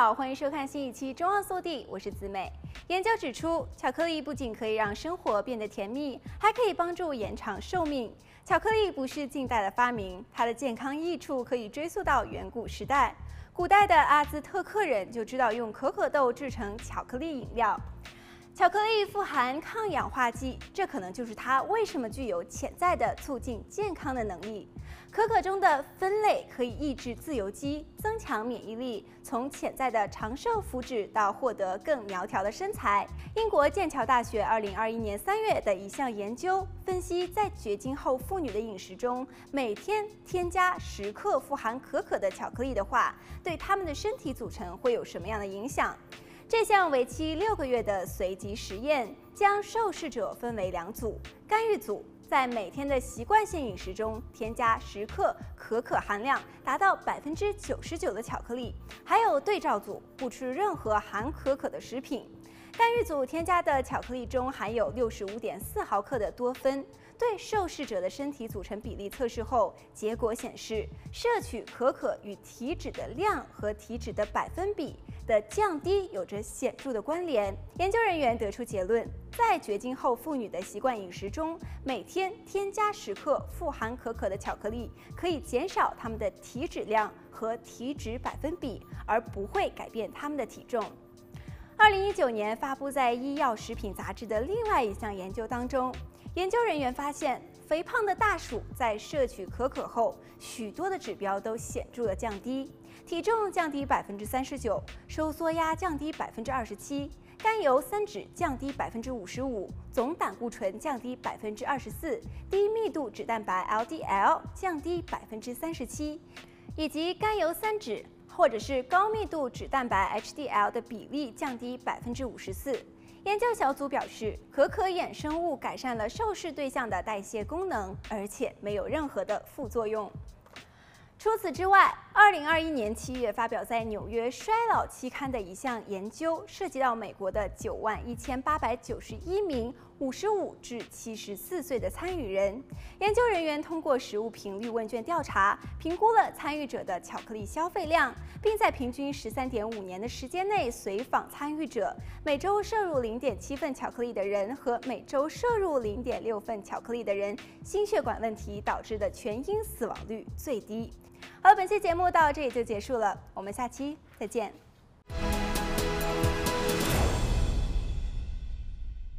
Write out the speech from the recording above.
好，欢迎收看新一期《中澳速递》，我是子美。研究指出，巧克力不仅可以让生活变得甜蜜，还可以帮助延长寿命。巧克力不是近代的发明，它的健康益处可以追溯到远古时代。古代的阿兹特克人就知道用可可豆制成巧克力饮料。巧克力富含抗氧化剂，这可能就是它为什么具有潜在的促进健康的能力。可可中的酚类可以抑制自由基，增强免疫力，从潜在的长寿福祉到获得更苗条的身材。英国剑桥大学2021年3月的一项研究分析，在绝经后妇女的饮食中，每天添加十克富含可可的巧克力的话，对她们的身体组成会有什么样的影响？这项为期六个月的随机实验，将受试者分为两组，干预组在每天的习惯性饮食中添加十克可可含量达到百分之九十九的巧克力，还有对照组不吃任何含可可的食品。干预组添加的巧克力中含有六十五点四毫克的多酚。对受试者的身体组成比例测试后，结果显示，摄取可可与体脂的量和体脂的百分比的降低有着显著的关联。研究人员得出结论，在绝经后妇女的习惯饮食中，每天添加十克富含可可的巧克力，可以减少她们的体脂量和体脂百分比，而不会改变她们的体重。二零一九年发布在《医药食品杂志》的另外一项研究当中。研究人员发现，肥胖的大鼠在摄取可可后，许多的指标都显著的降低：体重降低百分之三十九，收缩压降低百分之二十七，甘油三酯降低百分之五十五，总胆固醇降低百分之二十四，低密度脂蛋白 LDL 降低百分之三十七，以及甘油三酯或者是高密度脂蛋白 HDL 的比例降低百分之五十四。研究小组表示，可可衍生物改善了受试对象的代谢功能，而且没有任何的副作用。除此之外，二零二一年七月发表在《纽约衰老期刊》的一项研究，涉及到美国的九万一千八百九十一名五十五至七十四岁的参与人。研究人员通过食物频率问卷调查，评估了参与者的巧克力消费量，并在平均十三点五年的时间内随访参与者，每周摄入零点七份巧克力的人和每周摄入零点六份巧克力的人，心血管问题导致的全因死亡率最低。好了，本期节目到这里就结束了，我们下期再见。